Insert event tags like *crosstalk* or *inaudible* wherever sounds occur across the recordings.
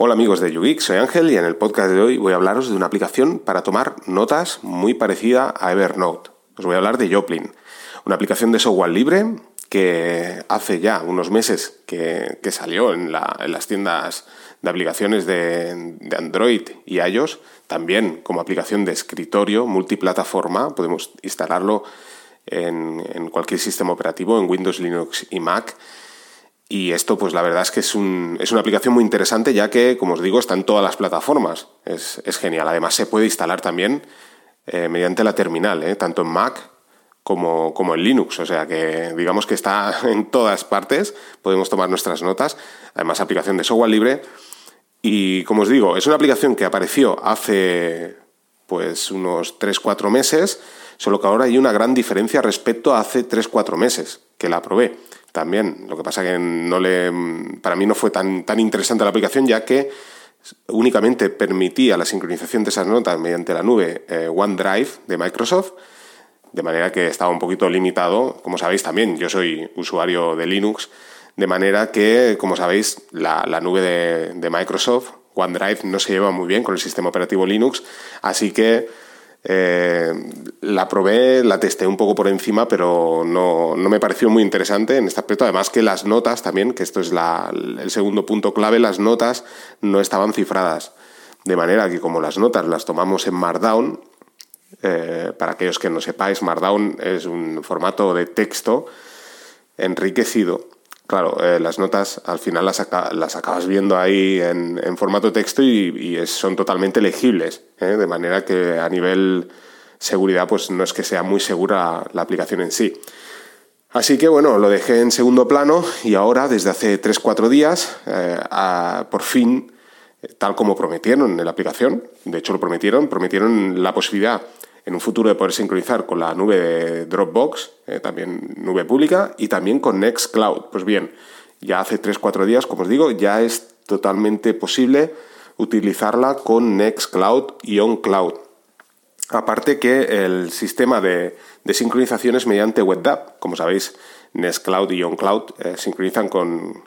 Hola amigos de YouGeek, soy Ángel y en el podcast de hoy voy a hablaros de una aplicación para tomar notas muy parecida a Evernote. Os voy a hablar de Joplin, una aplicación de software libre que hace ya unos meses que, salió en, las tiendas de aplicaciones de, Android y iOS, también como aplicación de escritorio multiplataforma, podemos instalarlo en, en cualquier sistema operativo, en Windows, Linux y Mac y esto, pues la verdad es que es, un, es una aplicación muy interesante, ya que, como os digo, está en todas las plataformas. Es, genial. Además, se puede instalar también eh, mediante la terminal, eh, tanto en Mac como, como, en Linux. O sea que, digamos que está *laughs* en todas partes. Podemos tomar nuestras notas. Además, aplicación de software libre. Y como os digo, es una aplicación que apareció hace pues unos 3-4 meses, solo que ahora hay una gran diferencia respecto a hace 3-4 meses que la probé también. Lo que pasa que no le, para mí no fue tan, tan interesante la aplicación, ya que únicamente permitía la sincronización de esas notas mediante la nube eh, OneDrive de Microsoft, de manera que estaba un poquito limitado. Como sabéis también, yo soy usuario de Linux, de manera que, como sabéis, la, nube de, de Microsoft, OneDrive, no se lleva muy bien con el sistema operativo Linux, así que eh, la probé, la testé un poco por encima, pero no, me pareció muy interesante en este aspecto. Además que las notas también, que esto es el segundo punto clave, las notas no estaban cifradas. De manera que como las notas las tomamos en Markdown, eh, para aquellos que no sepáis, Markdown es un formato de texto enriquecido claro, eh, las notas al final las, las acabas viendo ahí en, formato texto y, son totalmente legibles, ¿eh? de manera que a nivel seguridad pues no es que sea muy segura la aplicación en sí. Así que bueno, lo dejé en segundo plano y ahora, desde hace 3-4 días, eh, por fin, tal como prometieron en la aplicación, de hecho lo prometieron, prometieron la posibilidad en un futuro de poder sincronizar con la nube de Dropbox, eh, también nube pública, y también con Nextcloud. Pues bien, ya hace 3-4 días, como os digo, ya es totalmente posible utilizarla con Nextcloud y OnCloud. Aparte que el sistema de, sincronización es mediante WebDAV. Como sabéis, Nextcloud y OnCloud eh, sincronizan con,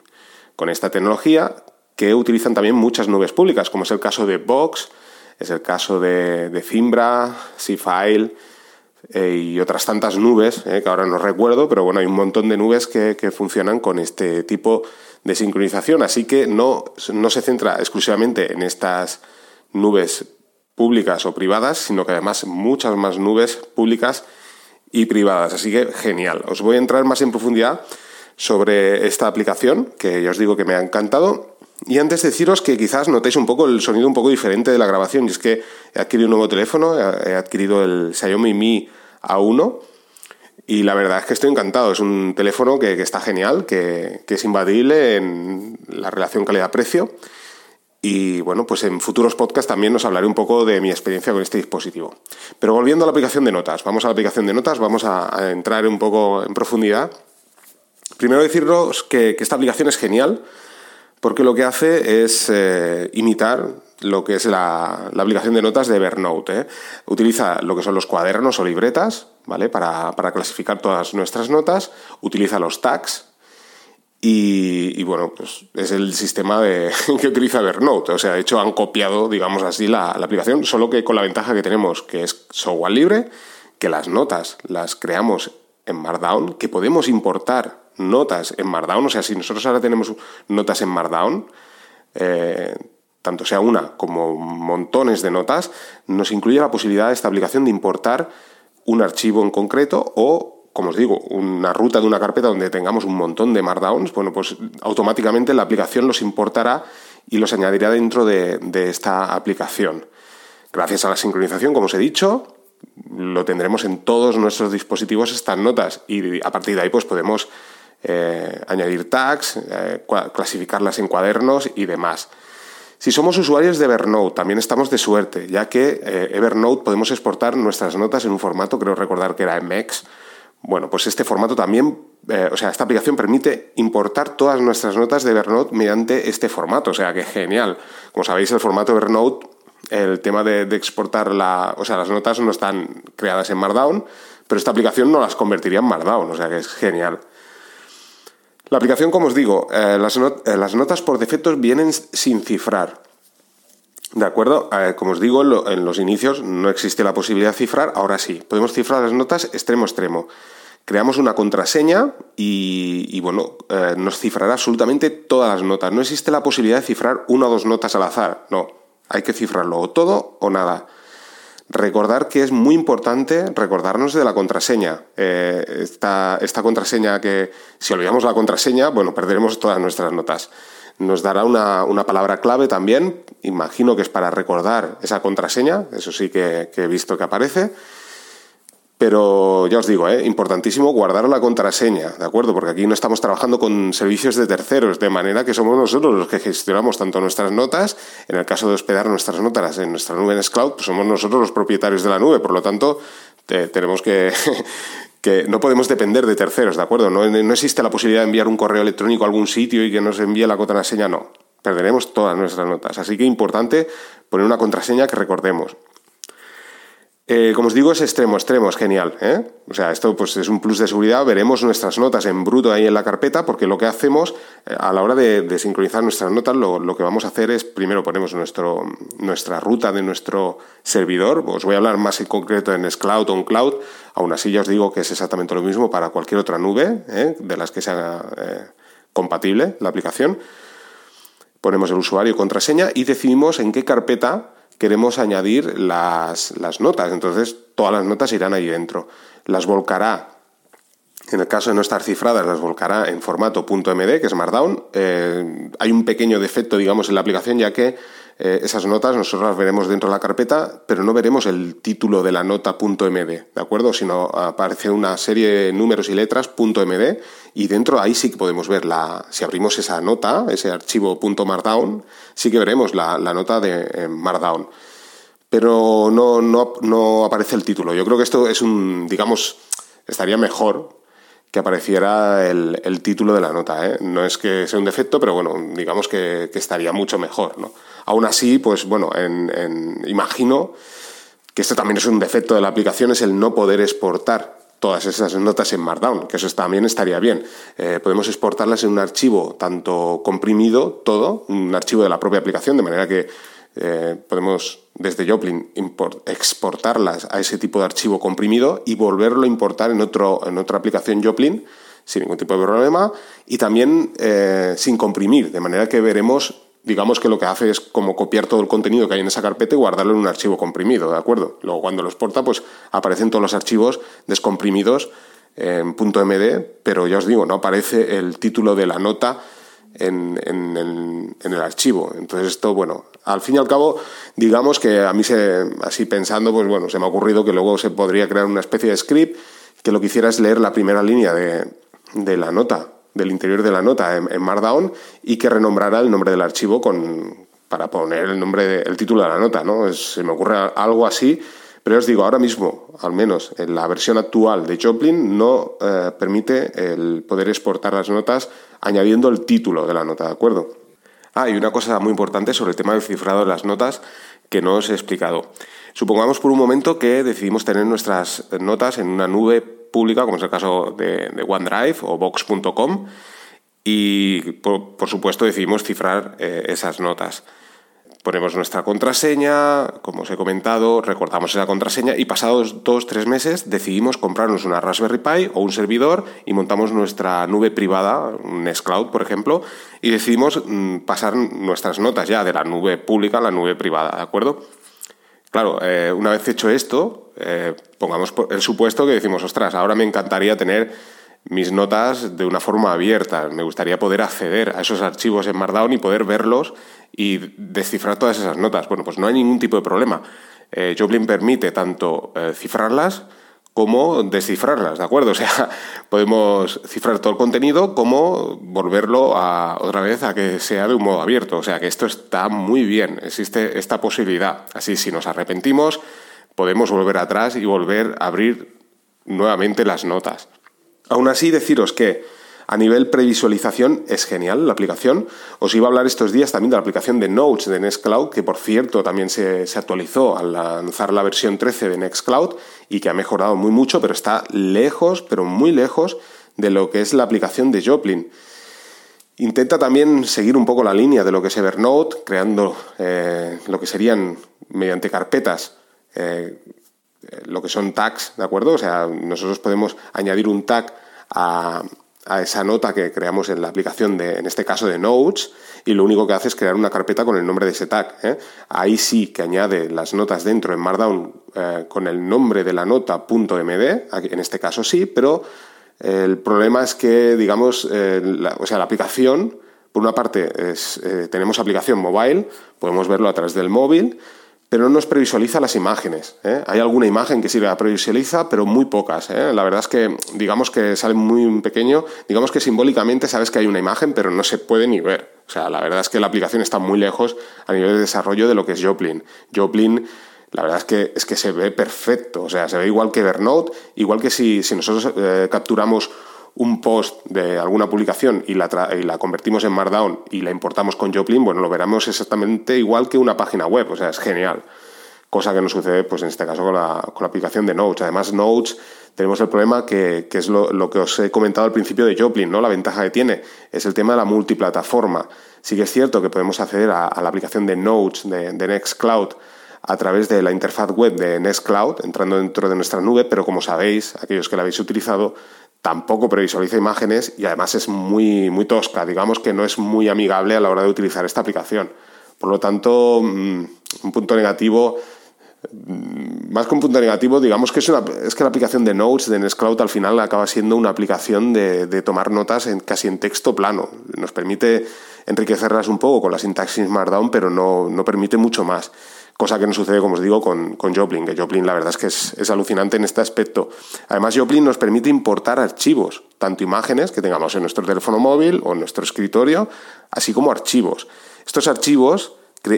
con esta tecnología que utilizan también muchas nubes públicas, como es el caso de Box, es el caso de, de Zimbra, Seafile eh, y otras tantas nubes, eh, que ahora no recuerdo, pero bueno, hay un montón de nubes que, funcionan con este tipo de sincronización. Así que no, no se centra exclusivamente en estas nubes públicas o privadas, sino que además muchas más nubes públicas y privadas. Así que genial. Os voy a entrar más en profundidad sobre esta aplicación, que ya os digo que me ha encantado y antes deciros que quizás notéis un poco el sonido un poco diferente de la grabación, y es que he adquirido un nuevo teléfono, he adquirido el Xiaomi Mi A1 y la verdad es que estoy encantado. Es un teléfono que, está genial, que, es invadible en la relación calidad-precio. Y bueno, pues en futuros podcasts también os hablaré un poco de mi experiencia con este dispositivo. Pero volviendo a la aplicación de notas, vamos a la aplicación de notas, vamos a, entrar un poco en profundidad. Primero deciros que esta aplicación es genial porque lo que hace es eh, imitar lo que es la, aplicación de notas de Evernote. ¿eh? Utiliza lo que son los cuadernos o libretas, ¿vale? Para, clasificar todas nuestras notas, utiliza los tags y, bueno, pues es el sistema de, *laughs* que utiliza Evernote. O sea, de hecho han copiado, digamos así, la aplicación, solo que con la ventaja que tenemos, que es software libre, que las notas las creamos en Markdown, que podemos importar notas en Markdown, o sea, si nosotros ahora tenemos notas en Markdown, eh, tanto sea una como montones de notas, nos incluye la posibilidad de esta aplicación de importar un archivo en concreto o, como os digo, una ruta de una carpeta donde tengamos un montón de Markdowns, bueno, pues automáticamente la aplicación los importará y los añadirá dentro de, de esta aplicación. Gracias a la sincronización, como os he dicho, lo tendremos en todos nuestros dispositivos estas notas y a partir de ahí pues podemos eh, añadir tags, eh, clasificarlas en cuadernos y demás. Si somos usuarios de Evernote, también estamos de suerte, ya que eh, Evernote podemos exportar nuestras notas en un formato, creo recordar que era MX. Bueno, pues este formato también, o sea, esta aplicación permite importar todas nuestras notas de Evernote mediante este formato, o sea, que genial. Como sabéis, el formato Evernote, el tema de, de exportar la, o sea, las notas no están creadas en Markdown, pero esta aplicación no las convertiría en Markdown, o sea, que es genial. La aplicación, como os digo, eh, las, eh, las, notas por defecto vienen sin cifrar. ¿De acuerdo? Eh, como os digo, en los inicios no existe la posibilidad de cifrar, ahora sí. Podemos cifrar las notas extremo extremo. Creamos una contraseña y, bueno, nos cifrará absolutamente todas las notas. No existe la posibilidad de cifrar una o dos notas al azar, no. Hay que cifrarlo o todo o nada. Recordar que es muy importante recordarnos de la contraseña. Eh, esta, contraseña que, si olvidamos la contraseña, bueno, perderemos todas nuestras notas. Nos dará una, palabra clave también, imagino que es para recordar esa contraseña, eso sí que he visto que aparece. Pero ya os digo, ¿eh? importantísimo guardar la contraseña, ¿de acuerdo? Porque aquí no estamos trabajando con servicios de terceros, de manera que somos nosotros los que gestionamos tanto nuestras notas, en el caso de hospedar nuestras notas en nuestra nube en Scloud, pues somos nosotros los propietarios de la nube, por lo tanto, tenemos que, *laughs* que no podemos depender de terceros, ¿de acuerdo? No, no existe la posibilidad de enviar un correo electrónico a algún sitio y que nos envíe la contraseña, no. Perderemos todas nuestras notas. Así que importante poner una contraseña que recordemos. Eh, como os digo, es extremo, extremo, es genial. ¿eh? O sea, esto pues, es un plus de seguridad. Veremos nuestras notas en bruto ahí en la carpeta, porque lo que hacemos eh, a la hora de, sincronizar nuestras notas, lo, que vamos a hacer es primero ponemos nuestra ruta de nuestro servidor. Os voy a hablar más en concreto en Scloud o en Cloud. Aún así, ya os digo que es exactamente lo mismo para cualquier otra nube de las que sea compatible la aplicación. Ponemos el usuario y contraseña y decidimos en qué carpeta queremos añadir las, notas. Entonces, todas las notas irán ahí dentro. Las volcará en el caso de no estar cifradas, las volcará en formato .md, que es Markdown. Eh, hay un pequeño defecto, digamos, en la aplicación, ya que eh, esas notas nosotros las veremos dentro de la carpeta, pero no veremos el título de la nota .md, ¿de acuerdo? Sino aparece una serie de números y letras .md y dentro ahí sí que podemos ver la, si abrimos esa nota, ese archivo .markdown, sí que veremos la, nota de eh, Markdown. Pero no, no, no aparece el título. Yo creo que esto es un, digamos, estaría mejor que apareciera el, título de la nota. ¿eh? No es que sea un defecto, pero bueno, digamos que, estaría mucho mejor. ¿no? Aún así, pues bueno, en, imagino que esto también es un defecto de la aplicación, es el no poder exportar todas esas notas en Markdown, que eso también estaría bien. Eh, podemos exportarlas en un archivo tanto comprimido, todo, un archivo de la propia aplicación, de manera que eh, podemos desde Joplin exportarlas a ese tipo de archivo comprimido y volverlo a importar en, otro, en otra aplicación Joplin sin ningún tipo de problema y también eh, sin comprimir, de manera que veremos, digamos que lo que hace es como copiar todo el contenido que hay en esa carpeta y guardarlo en un archivo comprimido, ¿de acuerdo? Luego cuando lo exporta, pues aparecen todos los archivos descomprimidos en .md, pero ya os digo, no aparece el título de la nota en, en, el archivo. Entonces esto, bueno, al fin y al cabo, digamos que a mí, se, así pensando, pues bueno, se me ha ocurrido que luego se podría crear una especie de script que lo que hiciera es leer la primera línea de, de la nota, del interior de la nota en, Markdown y que renombrara el nombre del archivo con, para poner el nombre, el título de la nota, ¿no? se me ocurre algo así, pero os digo, ahora mismo, al menos en la versión actual de Joplin, no eh, permite el poder exportar las notas añadiendo el título de la nota, ¿de acuerdo? Ah, y una cosa muy importante sobre el tema del cifrado de las notas que no os he explicado. Supongamos por un momento que decidimos tener nuestras notas en una nube pública, como es el caso de, OneDrive o Box.com, y por, supuesto decidimos cifrar eh, esas notas ponemos nuestra contraseña, como os he comentado, recordamos esa contraseña y pasados dos, tres meses decidimos comprarnos una Raspberry Pi o un servidor y montamos nuestra nube privada, un Nextcloud, por ejemplo, y decidimos mm, pasar nuestras notas ya de la nube pública a la nube privada, ¿de acuerdo? Claro, eh, una vez hecho esto, eh, pongamos el supuesto que decimos, ostras, ahora me encantaría tener mis notas de una forma abierta. Me gustaría poder acceder a esos archivos en Markdown y poder verlos y descifrar todas esas notas. Bueno, pues no hay ningún tipo de problema. Eh, Joplin permite tanto eh, cifrarlas como descifrarlas, ¿de acuerdo? *laughs* O sea, podemos cifrar todo el contenido como volverlo a, otra vez a que sea de un modo abierto. O sea, que esto está muy bien, existe esta posibilidad. Así, si nos arrepentimos, podemos volver atrás y volver a abrir nuevamente las notas. Aún así, deciros que a nivel previsualización es genial la aplicación. Os iba a hablar estos días también de la aplicación de Notes de Nextcloud, que por cierto también se, actualizó al lanzar la versión 13 de Nextcloud y que ha mejorado muy mucho, pero está lejos, pero muy lejos de lo que es la aplicación de Joplin. Intenta también seguir un poco la línea de lo que es Evernote, creando eh, lo que serían mediante carpetas eh, lo que son tags, ¿de acuerdo? O sea, nosotros podemos añadir un tag a, esa nota que creamos en la aplicación de, en este caso de Notes, y lo único que hace es crear una carpeta con el nombre de ese tag. ¿eh? Ahí sí que añade las notas dentro en Markdown con el nombre de la nota .md, en este caso sí, pero el problema es que, digamos, eh, o sea, la aplicación, por una parte, es, eh, tenemos aplicación mobile, podemos verlo a través del móvil, pero no nos previsualiza las imágenes. ¿eh? Hay alguna imagen que sí la previsualiza, pero muy pocas. La verdad es que, digamos que sale muy pequeño, digamos que simbólicamente sabes que hay una imagen, pero no se puede ni ver. O sea, la verdad es que la aplicación está muy lejos a nivel de desarrollo de lo que es Joplin. Joplin la verdad es que, es que se ve perfecto, o sea, se ve igual que Evernote, igual que si, si nosotros eh, capturamos un post de alguna publicación y la, y la, convertimos en Markdown y la importamos con Joplin, bueno, lo veremos exactamente igual que una página web, o sea, es genial. Cosa que no sucede, pues en este caso, con la, con la aplicación de Notes. Además, Notes tenemos el problema que, que es lo, lo, que os he comentado al principio de Joplin, ¿no? La ventaja que tiene es el tema de la multiplataforma. Sí que es cierto que podemos acceder a, la aplicación de Notes de, de Nextcloud a través de la interfaz web de Nextcloud, entrando dentro de nuestra nube, pero como sabéis, aquellos que la habéis utilizado, tampoco previsualiza imágenes y además es muy, muy tosca, digamos que no es muy amigable a la hora de utilizar esta aplicación. Por lo tanto, mm, un punto negativo, mm, más que un punto negativo, digamos que es, una, es que la aplicación de Notes de Nextcloud al final acaba siendo una aplicación de, tomar notas en, casi en texto plano. Nos permite enriquecerlas un poco con la sintaxis Markdown, pero no, no permite mucho más cosa que no sucede, como os digo, con, con Joplin, que Joplin la verdad es que es, alucinante en este aspecto. Además, Joplin nos permite importar archivos, tanto imágenes que tengamos en nuestro teléfono móvil o en nuestro escritorio, así como archivos. Estos archivos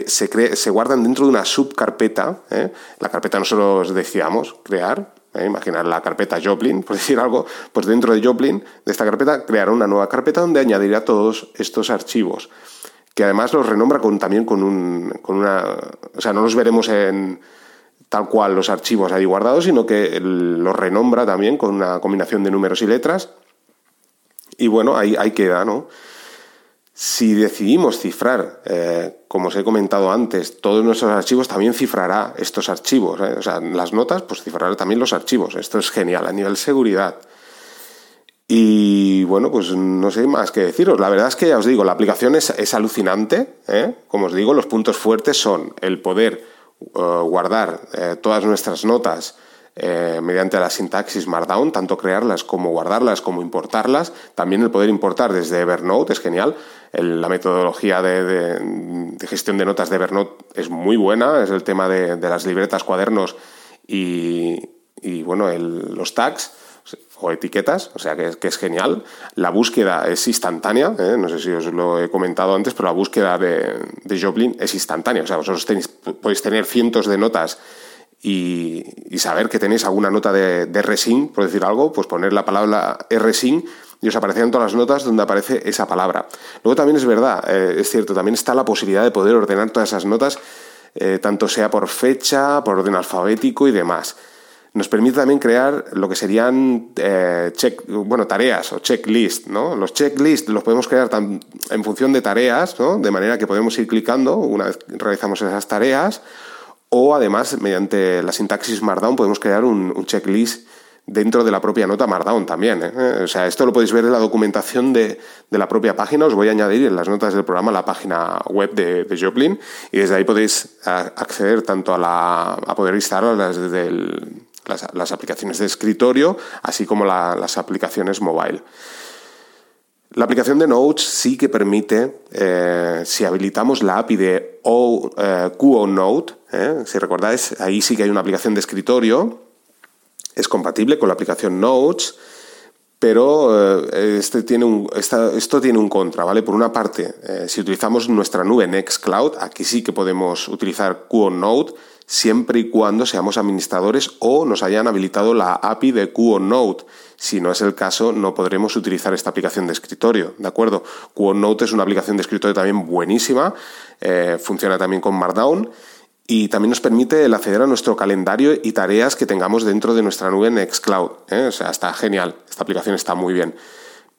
se, se guardan dentro de una subcarpeta, ¿eh? la carpeta nosotros decíamos crear, ¿eh? imaginar la carpeta Joplin, *laughs* por decir algo, pues dentro de Joplin, de esta carpeta, crear una nueva carpeta donde añadirá todos estos archivos que además los renombra con, también con, un, con una... O sea, no los veremos en tal cual los archivos ahí guardados, sino que los renombra también con una combinación de números y letras. Y bueno, ahí, ahí queda, ¿no? Si decidimos cifrar, eh, como os he comentado antes, todos nuestros archivos, también cifrará estos archivos. ¿eh? O sea, las notas, pues cifrará también los archivos. Esto es genial a nivel seguridad. Y bueno, pues no sé más que deciros. La verdad es que ya os digo, la aplicación es, alucinante. ¿eh? Como os digo, los puntos fuertes son el poder eh, guardar eh, todas nuestras notas mediante la sintaxis Markdown, tanto crearlas como guardarlas, como importarlas. También el poder importar desde Evernote es genial. la metodología de, gestión de notas de Evernote es muy buena. Es el tema de, las libretas, cuadernos y, bueno, los tags o etiquetas, o sea que, es genial. La búsqueda es instantánea, ¿eh? no sé si os lo he comentado antes, pero la búsqueda de, Joplin es instantánea. O sea, vosotros podéis tener cientos de notas y, saber que tenéis alguna nota de, de RSIN, por decir algo, pues poner la palabra RSIN y os aparecerán todas las notas donde aparece esa palabra. Luego también es verdad, eh, es cierto, también está la posibilidad de poder ordenar todas esas notas, eh, tanto sea por fecha, por orden alfabético y demás nos permite también crear lo que serían eh, bueno, tareas o checklist. ¿no? Los checklists los podemos crear en función de tareas, ¿no? de manera que podemos ir clicando una vez realizamos esas tareas, o además, mediante la sintaxis Markdown, podemos crear un, checklist dentro de la propia nota Markdown también. ¿eh? O sea, esto lo podéis ver en la documentación de, la propia página. Os voy a añadir en las notas del programa la página web de, Joplin y desde ahí podéis acceder tanto a, la, a poder instalarlas desde el, las, aplicaciones de escritorio, así como las aplicaciones mobile. La aplicación de Notes sí que permite, eh, si habilitamos la API de o, eh, QoNote, eh, si recordáis, ahí sí que hay una aplicación de escritorio, es compatible con la aplicación Notes, pero este tiene un, esto tiene un contra, ¿vale? Por una parte, si utilizamos nuestra nube Nextcloud, aquí sí que podemos utilizar QoNote, siempre y cuando seamos administradores o nos hayan habilitado la API de QoNote. Si no es el caso, no podremos utilizar esta aplicación de escritorio, ¿de acuerdo? QoNote es una aplicación de escritorio también buenísima, eh, funciona también con Markdown y también nos permite el acceder a nuestro calendario y tareas que tengamos dentro de nuestra nube Nextcloud. ¿eh? O sea, está genial, esta aplicación está muy bien.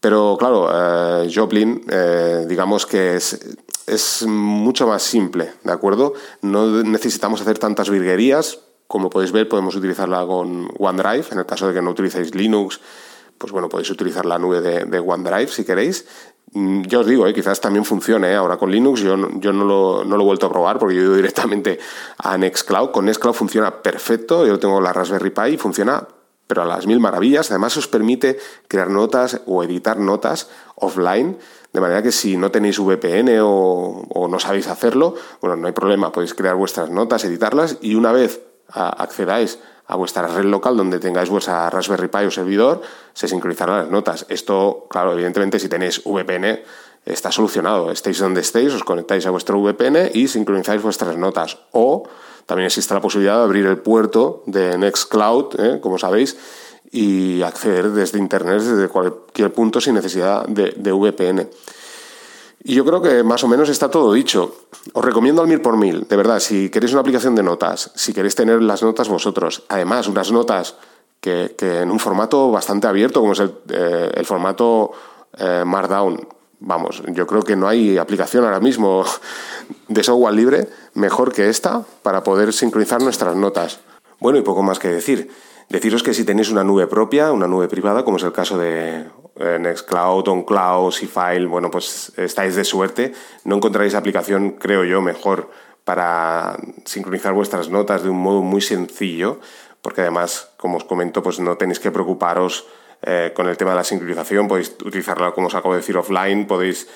Pero claro, eh, Joplin, eh, digamos que es, mucho más simple, ¿de acuerdo? No necesitamos hacer tantas virguerías. Como podéis ver, podemos utilizarla con OneDrive. En el caso de que no utilicéis Linux, pues bueno, podéis utilizar la nube de, OneDrive si queréis. Mm, yo os digo, eh, quizás también funcione ahora con Linux. Yo, yo no, lo, no, lo, he vuelto a probar porque yo he ido *laughs* directamente a Nextcloud. Con Nextcloud funciona perfecto. Yo tengo la Raspberry Pi y funciona pero a las mil maravillas. Además os permite crear notas o editar notas offline, de manera que si no tenéis VPN o, no sabéis hacerlo, bueno, no hay problema, podéis crear vuestras notas, editarlas y una vez accedáis a vuestra red local donde tengáis vuestra Raspberry Pi o servidor, se sincronizarán las notas. Esto, claro, evidentemente si tenéis VPN está solucionado. Estéis donde estéis, os conectáis a vuestro VPN y sincronizáis vuestras notas. O también existe la posibilidad de abrir el puerto de Nextcloud, ¿eh? como sabéis, y acceder desde Internet, desde cualquier punto, sin necesidad de, VPN. Y yo creo que más o menos está todo dicho. Os recomiendo al mil por mil, de verdad, si queréis una aplicación de notas, si queréis tener las notas vosotros, además unas notas que, en un formato bastante abierto, como es el, eh, formato eh, Markdown, vamos, yo creo que no hay aplicación ahora mismo de software libre mejor que esta para poder sincronizar nuestras notas. Bueno, y poco más que decir. Deciros que si tenéis una nube propia, una nube privada, como es el caso de Nextcloud, OnCloud, File, bueno, pues estáis de suerte. No encontraréis aplicación, creo yo, mejor para sincronizar vuestras notas de un modo muy sencillo, porque además, como os comento, pues no tenéis que preocuparos eh, con el tema de la sincronización, podéis utilizarla, como os acabo de decir, offline, podéis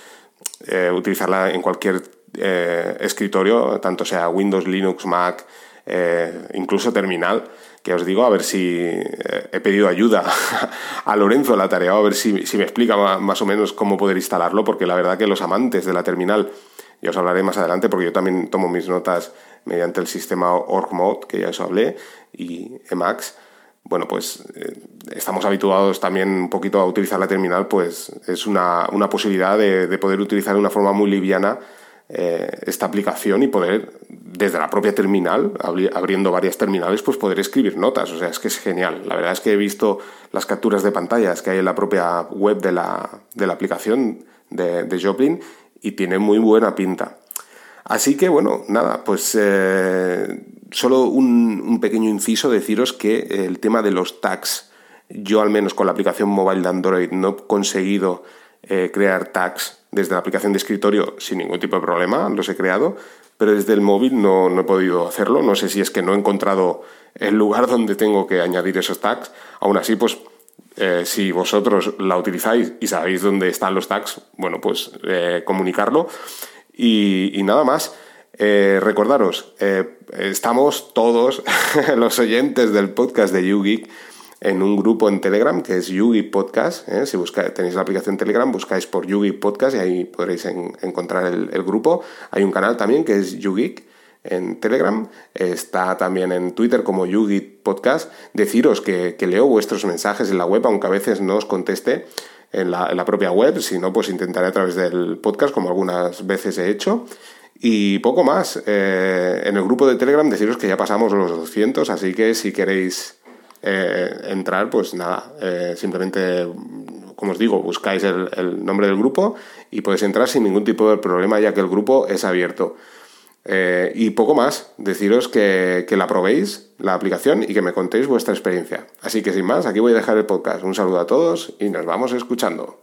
eh, utilizarla en cualquier eh, escritorio, tanto sea Windows, Linux, Mac, incluso terminal, que os digo, a ver si he pedido ayuda *laughs* a Lorenzo la tarea, a ver si, me explica más o menos cómo poder instalarlo, porque la verdad que los amantes de la terminal, ya os hablaré más adelante, porque yo también tomo mis notas mediante el sistema OrgMode, que ya os hablé, y Emacs, bueno, pues eh, estamos habituados también un poquito a utilizar la terminal, pues es una, posibilidad de, poder utilizar de una forma muy liviana eh, esta aplicación y poder, desde la propia terminal, abriendo varias terminales, pues poder escribir notas. O sea, es que es genial. La verdad es que he visto las capturas de pantallas que hay en la propia web de la, aplicación de, de Joplin y tiene muy buena pinta. Así que bueno, nada, pues eh, solo un, pequeño inciso, deciros que el tema de los tags, yo al menos con la aplicación móvil de Android no he conseguido eh, crear tags desde la aplicación de escritorio sin ningún tipo de problema, los he creado, pero desde el móvil no, he podido hacerlo, no sé si es que no he encontrado el lugar *laughs* donde tengo que añadir esos tags, aún así pues eh, si vosotros la utilizáis y sabéis dónde están los tags, bueno, pues comunicarlo. Y, nada más. Eh, recordaros, eh, estamos todos *laughs* los oyentes del podcast de YouGeek en un grupo en Telegram que es YouGeek Podcast. ¿eh? Si buscáis, tenéis la aplicación Telegram, buscáis por YouGeek Podcast y ahí podréis encontrar el, grupo. Hay un canal también que es YouGeek en Telegram, está también en Twitter como YouGeek Podcast. Deciros que, que leo vuestros mensajes en la web, aunque a veces no os conteste en la, propia web, si no, pues intentaré a través del podcast, como algunas veces he hecho. Y poco más. Eh, en el grupo de Telegram deciros que ya pasamos los 200, así que si queréis eh, entrar, pues nada, eh, simplemente, como os digo, buscáis el, nombre del grupo y podéis entrar sin ningún tipo de problema, ya que el grupo es abierto. Eh, y poco más, deciros que, que la probéis, la aplicación, y que me contéis vuestra experiencia. Así que sin más, aquí voy a dejar el podcast. Un saludo a todos y nos vamos escuchando.